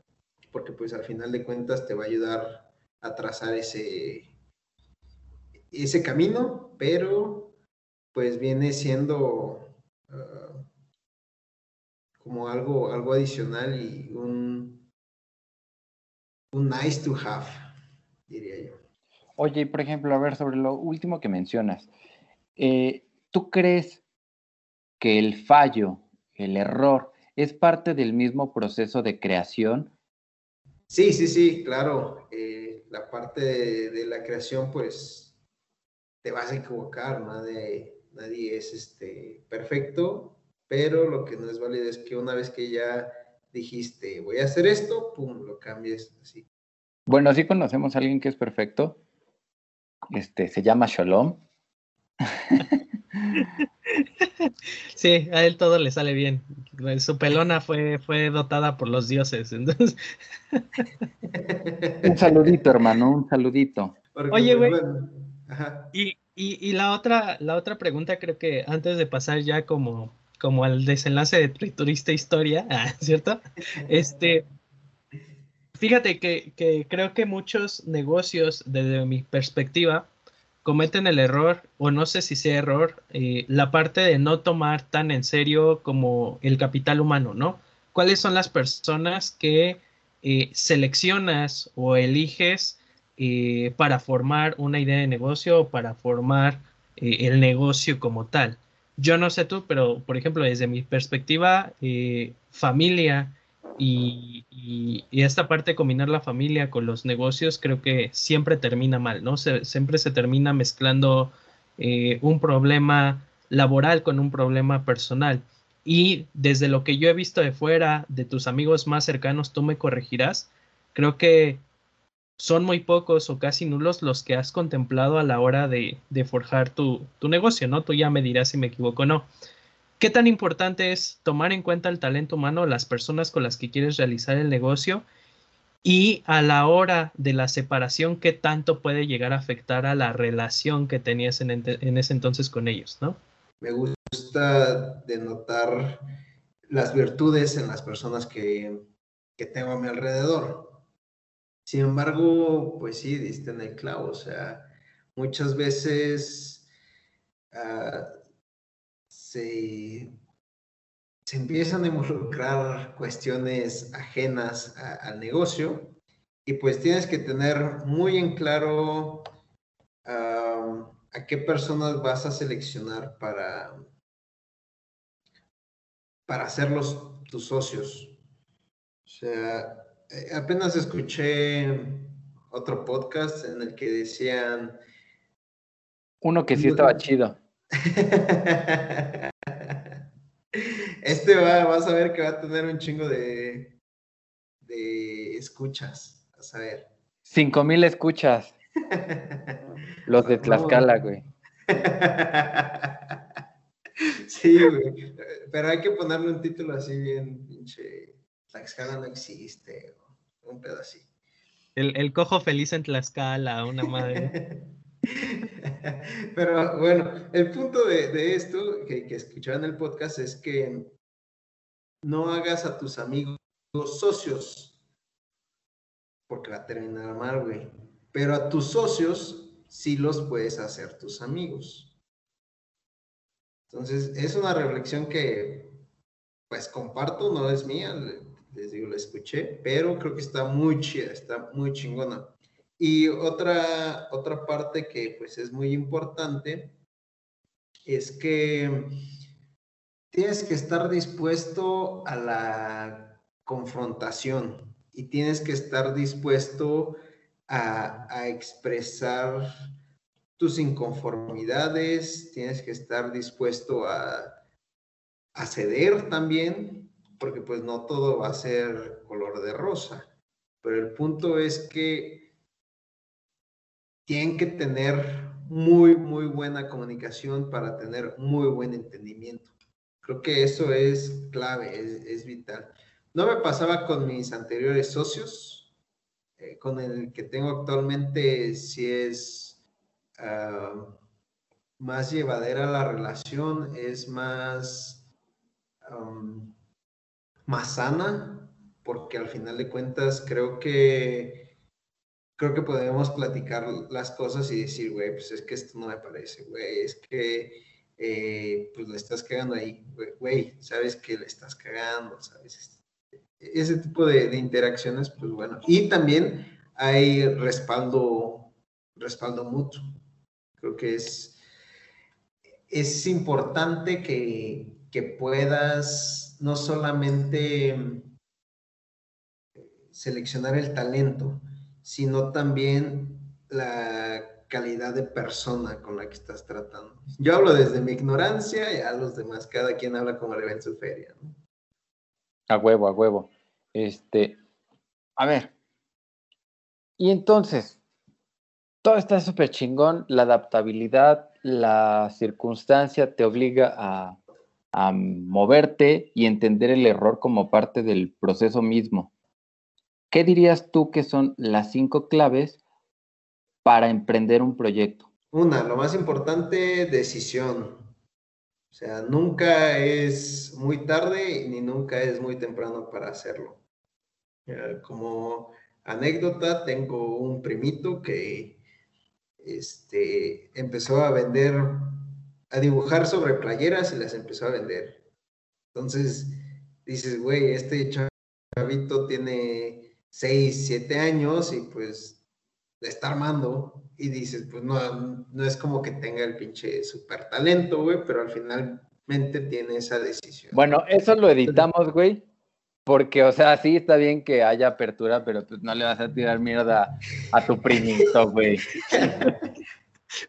D: porque pues al final de cuentas te va a ayudar a trazar ese, ese camino, pero pues viene siendo ah, como algo, algo adicional y un, un nice to have, diría yo.
B: Oye, por ejemplo, a ver, sobre lo último que mencionas, eh, ¿tú crees que el fallo, el error, es parte del mismo proceso de creación?
D: Sí, sí, sí, claro. Eh, la parte de, la creación, pues, te vas a equivocar, nadie, nadie es este, perfecto, pero lo que no es válido es que una vez que ya dijiste, voy a hacer esto, pum, lo cambies así.
B: Bueno, así conocemos a alguien que es perfecto. Este, se llama Shalom.
C: Sí, a él todo le sale bien. Su pelona fue, fue dotada por los dioses. Entonces...
B: Un saludito, hermano, un saludito.
C: Oye, güey. Y, y, la otra, la otra pregunta, creo que antes de pasar ya como, como al desenlace de Triturista Historia, ¿cierto? Este, fíjate que, que creo que muchos negocios, desde mi perspectiva, cometen el error, o no sé si sea error, eh, la parte de no tomar tan en serio como el capital humano, ¿no? ¿Cuáles son las personas que eh, seleccionas o eliges eh, para formar una idea de negocio o para formar el negocio como tal? Yo no sé tú, pero por ejemplo, desde mi perspectiva, familia, y, esta parte de combinar la familia con los negocios creo que siempre termina mal, ¿no? siempre se termina mezclando eh, un problema laboral con un problema personal. Y desde lo que yo he visto de fuera, de tus amigos más cercanos, tú me corregirás, creo que son muy pocos o casi nulos los que has contemplado a la hora de, forjar tu, tu, negocio, ¿no? Tú ya me dirás si me equivoco o no. ¿Qué tan importante es tomar en cuenta el talento humano, las personas con las que quieres realizar el negocio? Y a la hora de la separación, ¿qué tanto puede llegar a afectar a la relación que tenías en, ese entonces con ellos, no?
D: Me gusta denotar las virtudes en las personas que, tengo a mi alrededor. Sin embargo, pues sí, diste en el clavo. O sea, muchas veces ah, se, empiezan a involucrar cuestiones ajenas al negocio y pues tienes que tener muy en claro a qué personas vas a seleccionar para, para hacerlos tus socios. O sea, Eh, apenas escuché otro podcast en el que decían...
B: Uno que sí estaba chido.
D: este va, vas a ver que va a tener un chingo de, de escuchas. A saber.
B: Cinco mil escuchas. Los de Tlaxcala, güey.
D: sí, güey. Pero hay que ponerle un título así bien, pinche. Tlaxcala no existe. Un pedo así.
C: El, cojo feliz en Tlaxcala, una madre.
D: Pero bueno, el punto de, esto que, que en el podcast es que no hagas a tus amigos socios, porque va a terminar mal, güey. Pero a tus socios sí los puedes hacer tus amigos. Entonces, es una reflexión que, pues, comparto, no es mía, les digo, la escuché, pero creo que está muy chida, está muy chingona. Y otra, otra parte que, pues, es muy importante es que tienes que estar dispuesto a la confrontación y tienes que estar dispuesto a, expresar tus inconformidades, tienes que estar dispuesto a, a ceder también, porque pues no todo va a ser color de rosa, pero el punto es que tienen que tener muy, muy buena comunicación para tener muy buen entendimiento. Creo que eso es clave, es, es vital. No me pasaba con mis anteriores socios, eh, con el que tengo actualmente si es ah, más llevadera la relación, es más, más sana, porque al final de cuentas creo que creo que podemos platicar las cosas y decir, güey, pues es que esto no me parece, güey, es que eh, pues le estás cagando ahí, güey, sabes que le estás cagando, sabes, ese tipo de, interacciones, pues bueno. Y también hay respaldo, respaldo mutuo. Creo que es, es importante que, puedas no solamente seleccionar el talento, sino también la calidad de persona con la que estás tratando. Yo hablo desde mi ignorancia y a los demás, cada quien habla como le ven su feria.
B: A huevo, a huevo. Este, a ver. Y entonces, todo está súper chingón, la adaptabilidad, la circunstancia te obliga a moverte y entender el error como parte del proceso mismo. ¿Qué dirías tú que son las cinco claves para emprender un proyecto?
D: Una, lo más importante, decisión. O sea, nunca es muy tarde ni nunca es muy temprano para hacerlo. Como anécdota, tengo un primito que este, empezó a vender, a dibujar sobre playeras y las empezó a vender. Entonces, dices, güey, este chavito tiene 6, 7 años y pues le está armando. Y dices, pues no, no es como que tenga el pinche super talento, güey, pero al finalmente tiene esa decisión.
B: Bueno, eso lo editamos, güey, porque, o sea, sí está bien que haya apertura, pero pues no le vas a tirar mierda a tu primito, güey.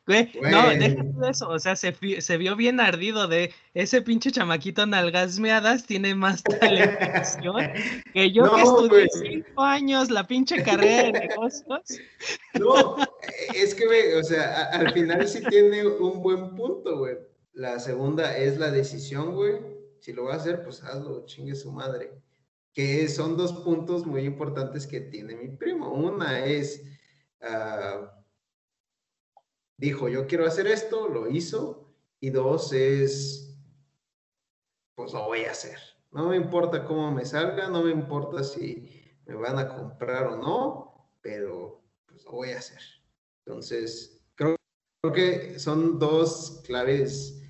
C: Güey, no, déjate eso, o sea, se, se, vio bien ardido de ese pinche chamaquito nalgasmeadas tiene más talento que yo que estudié cinco años la pinche carrera de negocios.
D: No, es que, güey, o sea, al final sí tiene un buen punto, güey. La segunda es la decisión, güey. Si lo va a hacer, pues hazlo, chingue su madre que son dos puntos muy importantes que tiene mi primo. Una es, ah, dijo, yo quiero hacer esto, lo hizo, y dos es, pues lo voy a hacer. No me importa cómo me salga, no me importa si me van a comprar o no, pero pues lo voy a hacer. Entonces, creo, que son dos claves,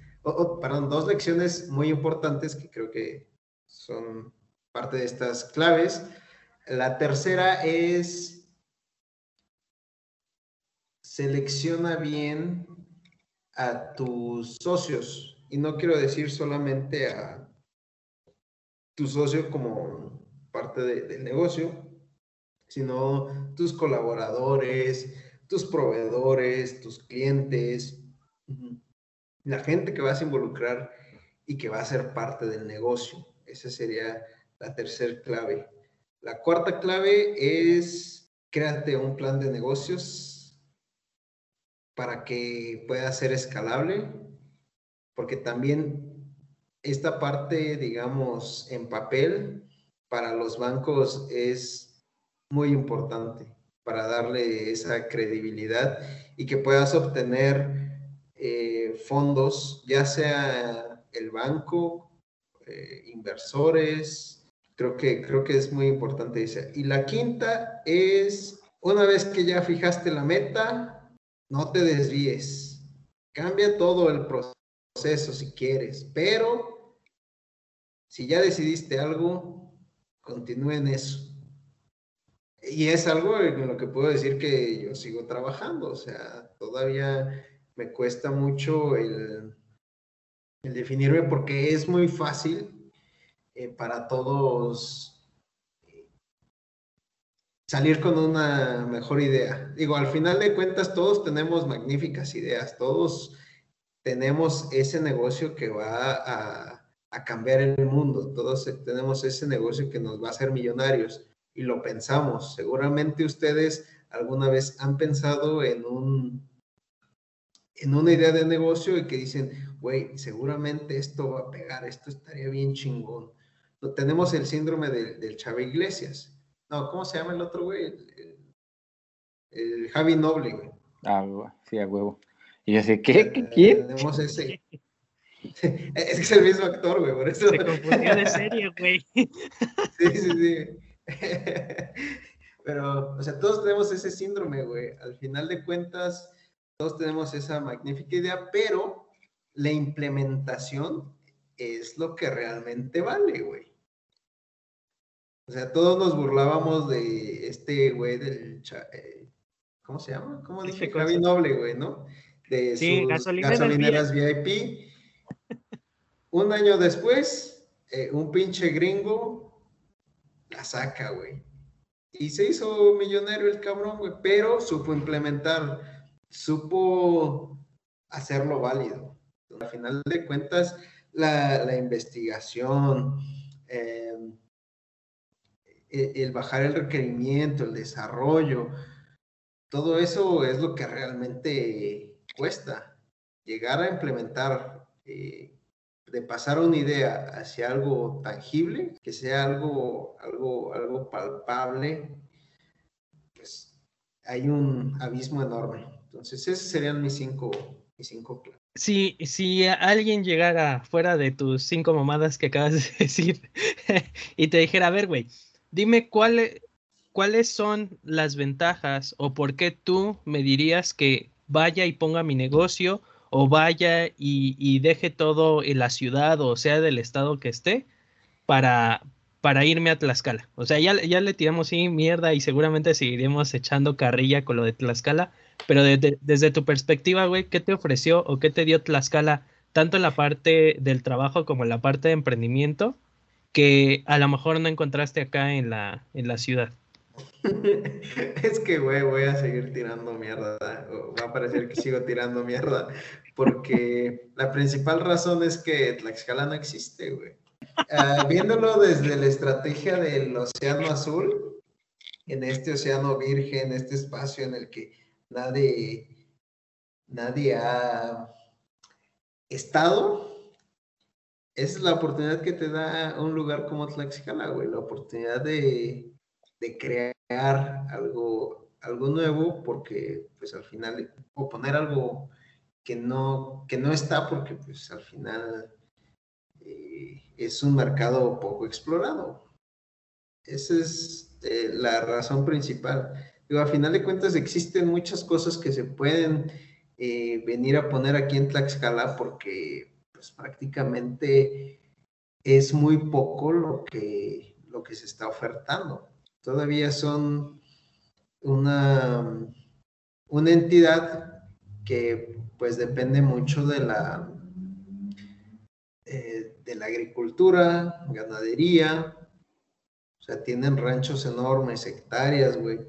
D: perdón, dos lecciones muy importantes que creo que son parte de estas claves. La tercera es selecciona bien a tus socios. Y no quiero decir solamente a tu socio como parte del negocio, sino tus colaboradores, tus proveedores, tus clientes, la gente que vas a involucrar y que va a ser parte del negocio. Esa sería la tercera clave. La cuarta clave es créate un plan de negocios para que pueda ser escalable, porque también esta parte, digamos, en papel para los bancos es muy importante para darle esa credibilidad y que puedas obtener eh, fondos, ya sea el banco, eh, inversores, Creo que, creo que es muy importante esa. Y la quinta es, una vez que ya fijaste la meta, no te desvíes. Cambia todo el proceso si quieres, pero si ya decidiste algo, continúe en eso. Y es algo en lo que puedo decir que yo sigo trabajando, o sea, todavía me cuesta mucho el, definirme porque es muy fácil eh, para todos salir con una mejor idea. Digo, al final de cuentas todos tenemos magníficas ideas, todos tenemos ese negocio que va a, cambiar el mundo, todos tenemos ese negocio que nos va a hacer millonarios y lo pensamos. Seguramente ustedes alguna vez han pensado en un en una idea de negocio y que dicen, güey, seguramente esto va a pegar, esto estaría bien chingón tenemos el síndrome del, del Chávez Iglesias. No, ¿cómo se llama el otro güey? El, Javi Noble, güey.
B: Ah, sí, a huevo. Y yo sé, ¿qué? ¿Qué? ¿Quién?
D: Tenemos ese. es que es el mismo actor, güey, por eso.
C: Se confundió de serie, güey. sí,
D: sí, sí. Pero, o sea, todos tenemos ese síndrome, güey. Al final de cuentas, todos tenemos esa magnífica idea, pero la implementación es lo que realmente vale, güey. O sea, todos nos burlábamos de este güey del... Eh, ¿Cómo se llama? ¿Cómo dije? Javi Noble, güey, ¿no? De sus gasolineras, VIP. Un año después, eh, un pinche gringo la saca, güey. Y se hizo millonario el cabrón, güey, pero supo implementar, supo hacerlo válido. Al final de cuentas, la, investigación, em, el, bajar el requerimiento, el desarrollo, todo eso es lo que realmente cuesta. Llegar a implementar, eh, de pasar una idea hacia algo tangible, que sea algo, algo, algo palpable, pues hay un abismo enorme. Entonces, esos serían mis cinco, mis cinco
C: si, si alguien llegara fuera de tus cinco mamadas que acabas de decir y te dijera, a ver, güey, dime cuáles son las ventajas o por qué tú me dirías que vaya y ponga mi negocio o vaya y, deje todo en la ciudad o sea del estado que esté para, para irme a Tlaxcala. O sea, ya, ya le tiramos sí mierda y seguramente seguiremos echando carrilla con lo de Tlaxcala, pero desde tu perspectiva, güey, ¿qué te ofreció o qué te dio Tlaxcala, tanto en la parte del trabajo como en la parte de emprendimiento, que a lo mejor no encontraste acá en la, en la ciudad?
D: es que, güey, voy a seguir tirando mierda. Va a parecer que sigo tirando mierda. Porque la principal razón es que Tlaxcala no existe, güey. Ah, viéndolo desde la estrategia del Océano Azul, en este océano virgen, este espacio en el que nadie, nadie ha estado, esa es la oportunidad que te da un lugar como Tlaxcala, güey, la oportunidad de, crear algo, algo nuevo, porque pues al final, o poner algo que no, que no está, porque pues al final eh, es un mercado poco explorado. Esa es eh, la razón principal. Digo, a final de cuentas existen muchas cosas que se pueden eh, venir a poner aquí en Tlaxcala porque pues, prácticamente es muy poco lo que, lo que se está ofertando. Todavía son una, una entidad que pues depende mucho de la, eh, de la agricultura, ganadería, sea, tienen ranchos enormes, hectáreas, güey.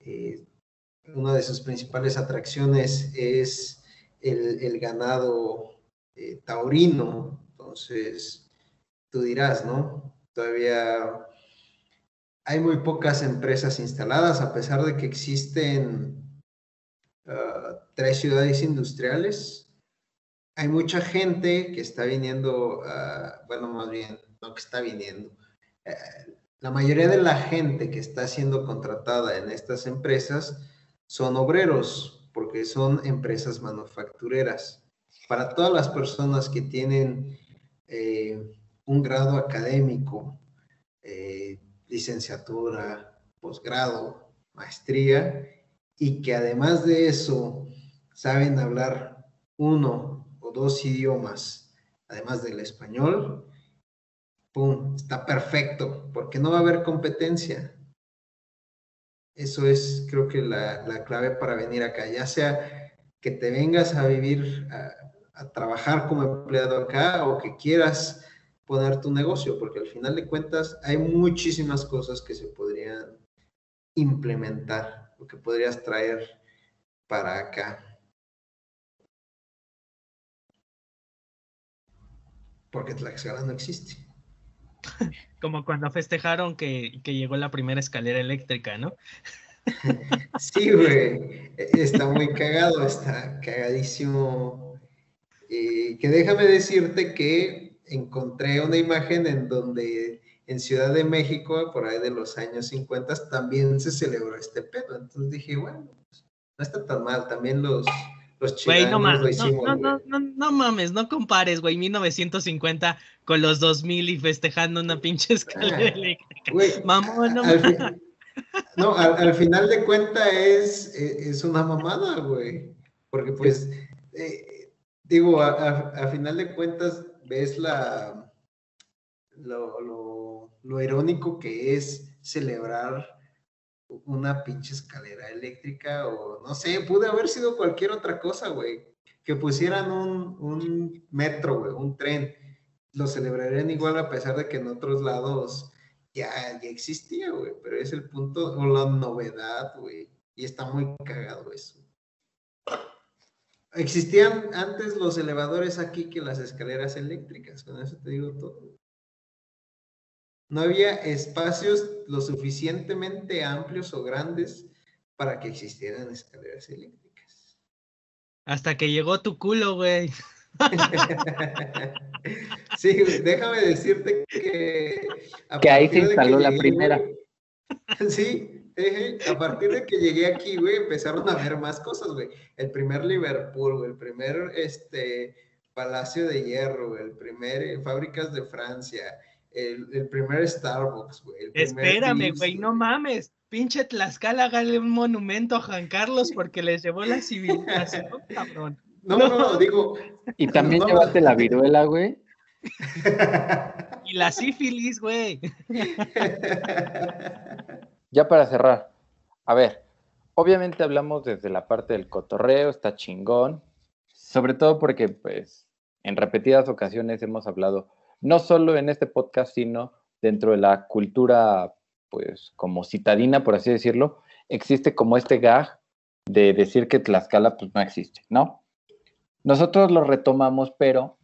D: Eh, una de sus principales atracciones es el, ganado eh, taurino. Entonces, tú dirás, ¿no? Todavía hay muy pocas empresas instaladas, a pesar de que existen ah, tres ciudades industriales. Hay mucha gente que está viniendo, bueno, más bien, no que está viniendo. Eh, la mayoría de la gente que está siendo contratada en estas empresas son obreros, porque son empresas manufactureras. Para todas las personas que tienen eh, un grado académico, eh, licenciatura, posgrado, maestría, y que además de eso saben hablar uno o dos idiomas, además del español, ¡pum! Está perfecto, porque no va a haber competencia. Eso es, creo que la, clave para venir acá, ya sea que te vengas a vivir, a, trabajar como empleado acá o que quieras poner tu negocio, porque al final de cuentas hay muchísimas cosas que se podrían implementar o que podrías traer para acá. Porque Tlaxcala no existe.
C: Como cuando festejaron que, llegó la primera escalera eléctrica, ¿no?
D: Sí, güey. Está muy cagado, está cagadísimo. Y que déjame decirte que encontré una imagen en donde en Ciudad de México, por ahí de los años 50, también se celebró este pedo. Entonces dije, bueno, pues, no está tan mal. También los, los
C: güey, no, mames, no, no, no, no, mames, no compares, güey, 1950 con los 2000 y festejando una pinche escalera ah, eléctrica. Mamón, no
D: al No, al, final de cuenta es, e, es una mamada, güey. Porque pues, eh, digo, a, final de cuentas ves la, lo, lo, lo irónico que es celebrar una pinche escalera eléctrica o no sé, pude haber sido cualquier otra cosa, güey. Que pusieran un, un metro, güey, un tren. Lo celebrarían igual a pesar de que en otros lados ya, ya existía, güey. Pero es el punto o la novedad, güey. Y está muy cagado eso. Existían antes los elevadores aquí que las escaleras eléctricas, con eso te digo todo. No había espacios lo suficientemente amplios o grandes para que existieran escaleras eléctricas.
C: Hasta que llegó tu culo, güey.
D: sí, déjame decirte que...
B: que ahí se instaló la primera.
D: sí, a partir de que llegué aquí, güey, empezaron a ver más cosas, güey. El primer Liverpool, güey, el primer este, Palacio de Hierro, el primer eh, Fábricas de Francia, el, primer Starbucks, güey.
C: Espérame, güey, no mames. Pinche Tlaxcala, hágale un monumento a Juan Carlos porque les llevó la civilización, cabrón.
D: No, no, no, digo.
B: Y también llevaste la viruela, güey.
C: y la sífilis, güey.
B: ya para cerrar. A ver, obviamente hablamos desde la parte del cotorreo, está chingón. Sobre todo porque, pues, en repetidas ocasiones hemos hablado no solo en este podcast, sino dentro de la cultura, pues como citadina, por así decirlo, existe como este gag de decir que Tlaxcala pues no existe, ¿no? Nosotros lo retomamos, pero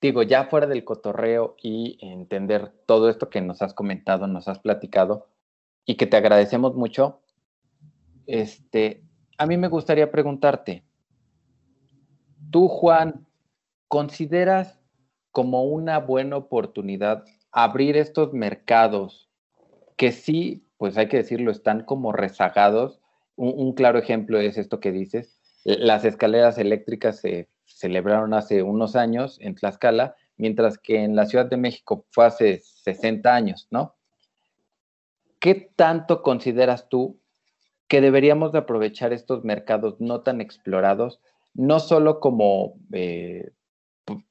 B: digo, ya fuera del cotorreo y entender todo esto que nos has comentado, nos has platicado y que te agradecemos mucho, este, a mí me gustaría preguntarte, tú, Juan, ¿consideras como una buena oportunidad abrir estos mercados que sí, pues hay que decirlo, están como rezagados. Un, claro ejemplo es esto que dices. Las escaleras eléctricas se celebraron hace unos años en Tlaxcala, mientras que en la Ciudad de México fue hace 60 años, ¿no? ¿Qué tanto consideras tú que deberíamos de aprovechar estos mercados no tan explorados, no solo como eh,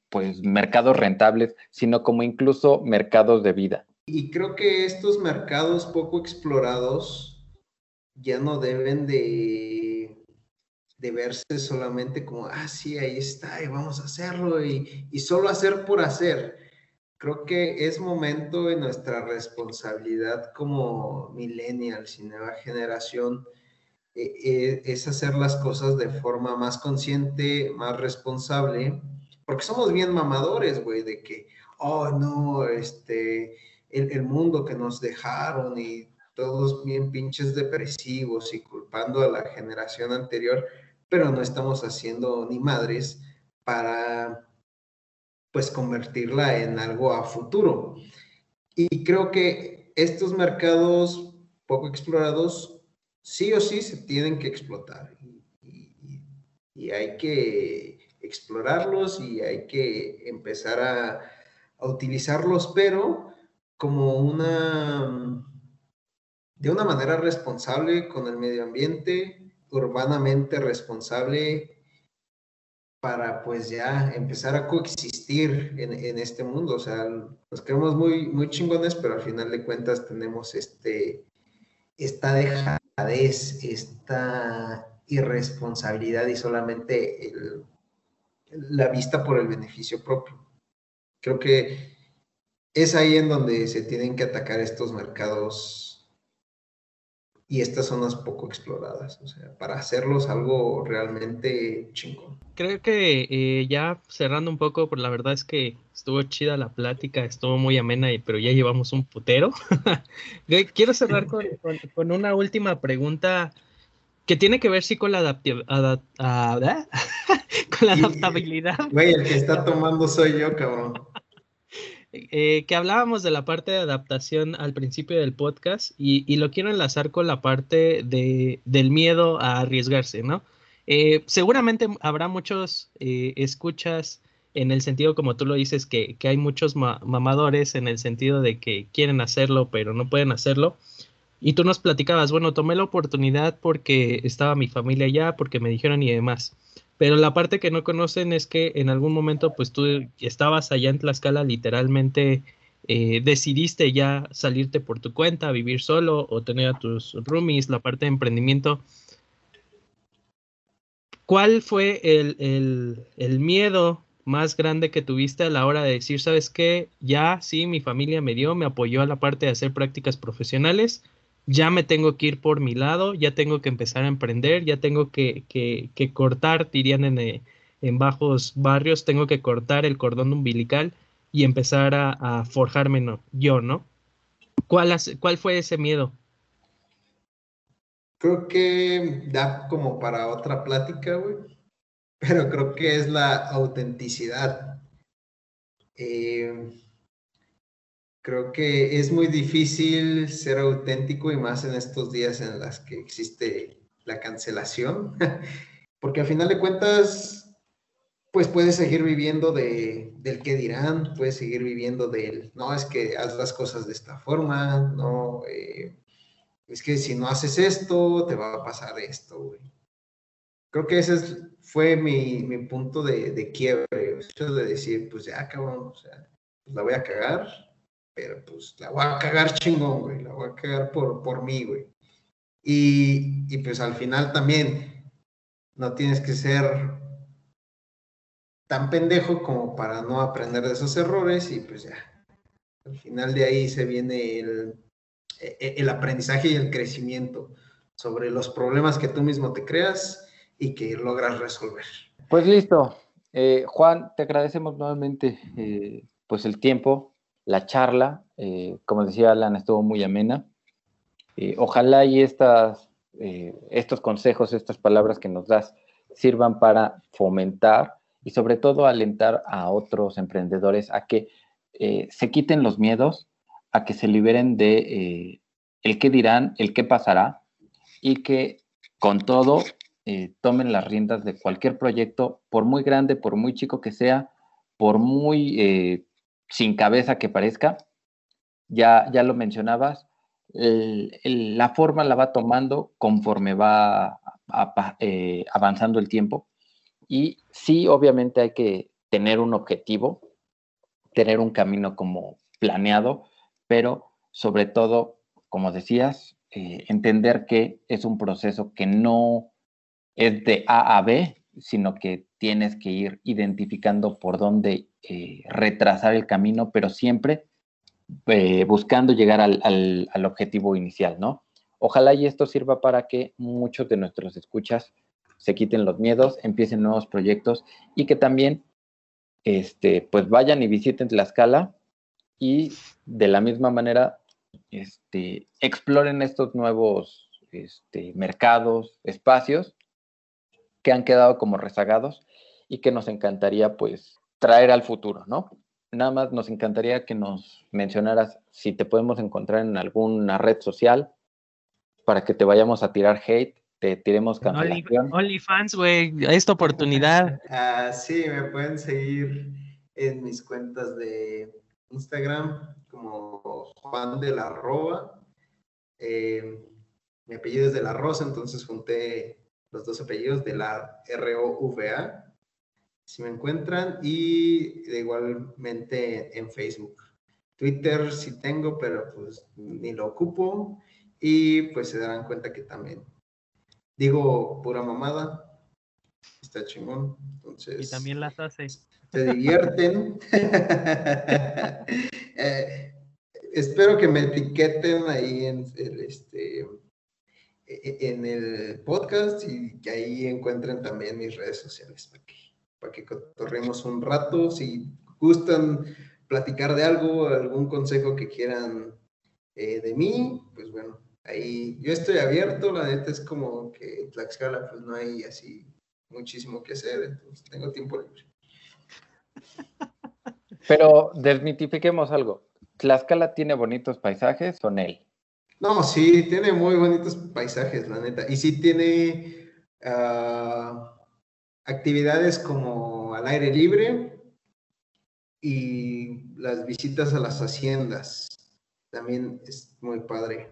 B: pues mercados rentables, sino como incluso mercados de vida.
D: Y creo que estos mercados poco explorados ya no deben de, de verse solamente como, ah, sí, ahí está, y vamos a hacerlo, y, y solo hacer por hacer. creo que es momento en nuestra responsabilidad como millennials y nueva generación eh, eh, es hacer las cosas de forma más consciente, más responsable, porque somos bien mamadores, güey, de que, oh, no, este, el, el mundo que nos dejaron y todos bien pinches depresivos y culpando a la generación anterior, pero no estamos haciendo ni madres para pues convertirla en algo a futuro. Y creo que estos mercados poco explorados sí o sí se tienen que explotar y, hay que explorarlos y hay que empezar a, a utilizarlos, pero como una, de una manera responsable con el medio ambiente, urbanamente responsable para pues ya empezar a coexistir en, este mundo. O sea, nos quedamos muy, muy chingones, pero al final de cuentas tenemos este, esta dejadez, esta irresponsabilidad y solamente la vista por el beneficio propio. Creo que es ahí en donde se tienen que atacar estos mercados y estas zonas poco exploradas, o sea, para hacerlos algo realmente chingón.
C: Creo que eh, ya cerrando un poco, por la verdad es que estuvo chida la plática, estuvo muy amena, pero ya llevamos un putero. Quiero cerrar con, con, una última pregunta que tiene que ver sí con la, con la adaptabilidad.
D: Güey, el que está tomando soy yo, cabrón.
C: Eh, que hablábamos de la parte de adaptación al principio del podcast y, lo quiero enlazar con la parte de, del miedo a arriesgarse, ¿no? Eh, seguramente habrá muchos eh, escuchas en el sentido, como tú lo dices, que, hay muchos mamadores en el sentido de que quieren hacerlo, pero no pueden hacerlo. Y tú nos platicabas, bueno, tomé la oportunidad porque estaba mi familia allá, porque me dijeron y demás. Pero la parte que no conocen es que en algún momento, pues tú estabas allá en Tlaxcala, literalmente eh, decidiste ya salirte por tu cuenta, vivir solo o tener a tus roomies, la parte de emprendimiento. ¿Cuál fue el, el miedo más grande que tuviste a la hora de decir, sabes qué, ya sí, mi familia me dio, me apoyó a la parte de hacer prácticas profesionales, ya me tengo que ir por mi lado, ya tengo que empezar a emprender, ya tengo que, cortar, dirían en, eh, en, bajos barrios, tengo que cortar el cordón umbilical y empezar a, forjarme no, yo, ¿no? ¿Cuál, ¿Cuál fue ese miedo?
D: Creo que da como para otra plática, güey, pero creo que es la autenticidad. Eh, creo que es muy difícil ser auténtico y más en estos días en las que existe la cancelación, porque al final de cuentas, pues puedes seguir viviendo de, del que dirán, puedes seguir viviendo del, no, es que haz las cosas de esta forma, no, eh, es que si no haces esto, te va a pasar esto, güey. Creo que ese fue mi, mi punto de, de quiebre, de decir, pues ya, cabrón, o sea, pues la voy a cagar, pero pues la voy a cagar chingón, güey, la voy a cagar por, por mí, güey. Y, y pues al final también no tienes que ser tan pendejo como para no aprender de esos errores y pues ya. Al final de ahí se viene el, e, e, el aprendizaje y el crecimiento sobre los problemas que tú mismo te creas y que logras resolver.
B: Pues listo. Eh, Juan, te agradecemos nuevamente eh, pues el tiempo la charla. Eh, como decía Alan, estuvo muy amena. Eh, ojalá y estas, eh, estos consejos, estas palabras que nos das sirvan para fomentar y sobre todo alentar a otros emprendedores a que se quiten los miedos, a que se liberen de el qué dirán, el qué pasará y que con todo tomen las riendas de cualquier proyecto, por muy grande, por muy chico que sea, por muy sin cabeza que parezca, ya, ya lo mencionabas, la forma la va tomando conforme va eh, avanzando el tiempo. Y sí, obviamente hay que tener un objetivo, tener un camino como planeado, pero sobre todo, como decías, eh, entender que es un proceso que no es de A a B, sino que tienes que ir identificando por dónde eh, retrasar el camino, pero siempre eh, buscando llegar al, objetivo inicial, ¿no? Ojalá y esto sirva para que muchos de nuestros escuchas se quiten los miedos, empiecen nuevos proyectos y que también este, pues vayan y visiten Tlaxcala y de la misma manera este, exploren estos nuevos este, mercados, espacios que han quedado como rezagados y que nos encantaría pues traer al futuro, ¿no? Nada más nos encantaría que nos mencionaras si te podemos encontrar en alguna red social para que te vayamos a tirar hate, te tiremos cancelación.
C: OnlyFans, güey, esta oportunidad.
D: Ah, sí, me pueden seguir en mis cuentas de Instagram como Juan de la Roba. Eh, mi apellido es de la Rosa, entonces junté los dos apellidos de la R-O-V-A. Si me encuentran, y igualmente en Facebook. Twitter sí tengo, pero pues ni lo ocupo. Y pues se darán cuenta que también digo pura mamada. Está chingón. Entonces.
C: Y también las hace.
D: Se divierten. Eh, espero que me etiqueten ahí en el, este, e-, en el podcast y que ahí encuentren también mis redes sociales para que, para que cotorremos un rato. Si gustan platicar de algo, algún consejo que quieran eh, de mí, pues bueno, ahí yo estoy abierto. La neta es como que Tlaxcala, pues no hay así muchísimo que hacer, entonces tengo tiempo libre.
B: Pero desmitifiquemos algo. ¿Tlaxcala tiene bonitos paisajes o él?
D: No, sí, tiene muy bonitos paisajes, la neta. Y sí tiene ah, actividades como al aire libre y las visitas a las haciendas. También es muy padre.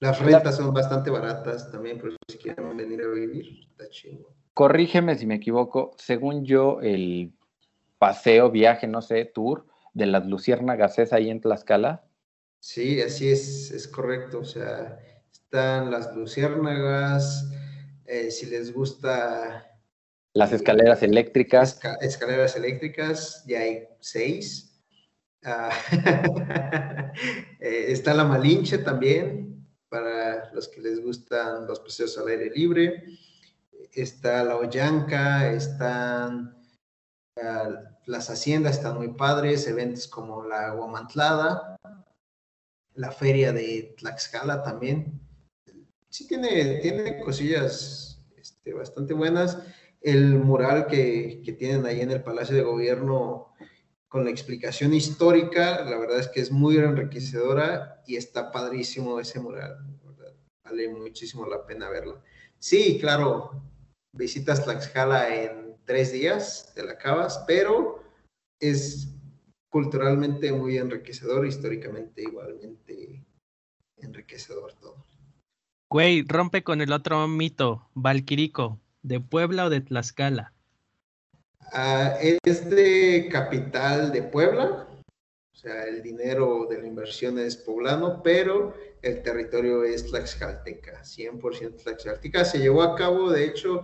D: Las rentas son bastante baratas también, por si quieren venir a vivir, está chingo.
B: Corrígeme si me equivoco. Según yo, el paseo, viaje, no sé, tour de las luciérnagas es ahí en Tlaxcala.
D: Sí, así es, es correcto. O sea, están las luciérnagas, eh, si les gusta...
B: Las escaleras eléctricas.
D: escaleras eléctricas, ya hay seis. Ah, eh, está la Malinche también, para los que les gustan los paseos al aire libre. Está la Ollanca, están ah, las haciendas, están muy padres, eventos como la Guamantlada, la feria de Tlaxcala también. Sí tiene, tiene cosillas este, bastante buenas. El mural que, tienen ahí en el Palacio de Gobierno con la explicación histórica, la verdad es que es muy enriquecedora y está padrísimo ese mural. Vale muchísimo la pena verlo. Sí, claro, visitas Tlaxcala en tres días, te la acabas, pero es culturalmente muy enriquecedor, históricamente igualmente enriquecedor todo.
C: Güey, rompe con el otro mito, Valquirico, ¿de Puebla o de Tlaxcala?
D: Ah, es de capital de Puebla, o sea, el dinero de la inversión es poblano, pero el territorio es tlaxcalteca, 100% tlaxcalteca. Se llevó a cabo, de hecho,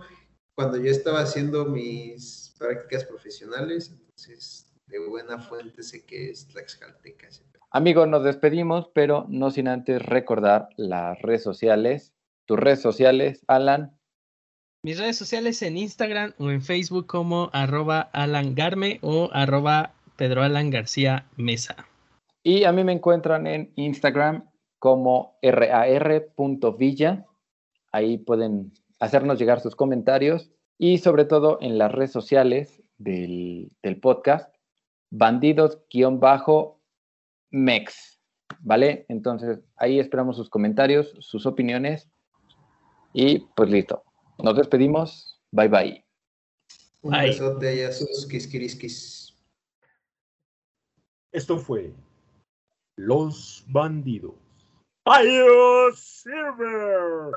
D: cuando yo estaba haciendo mis prácticas profesionales, entonces de buena fuente sé que es Tlaxcalteca.
B: Amigos, nos despedimos, pero no sin antes recordar las redes sociales. Tus redes sociales, Alan.
C: Mis redes sociales en Instagram o en Facebook como arroba Alan o arroba Pedro Alan García Mesa.
B: Y a mí me encuentran en Instagram como rar.villa. Ahí pueden hacernos llegar sus comentarios y sobre todo en las redes sociales del, del podcast bandidos-mex, ¿vale? Entonces, ahí esperamos sus comentarios, sus opiniones y pues listo. Nos despedimos. Bye bye.
D: Un besote a sus quisquiriskis.
A: Esto fue Los Bandidos. ¡Adiós, Silver!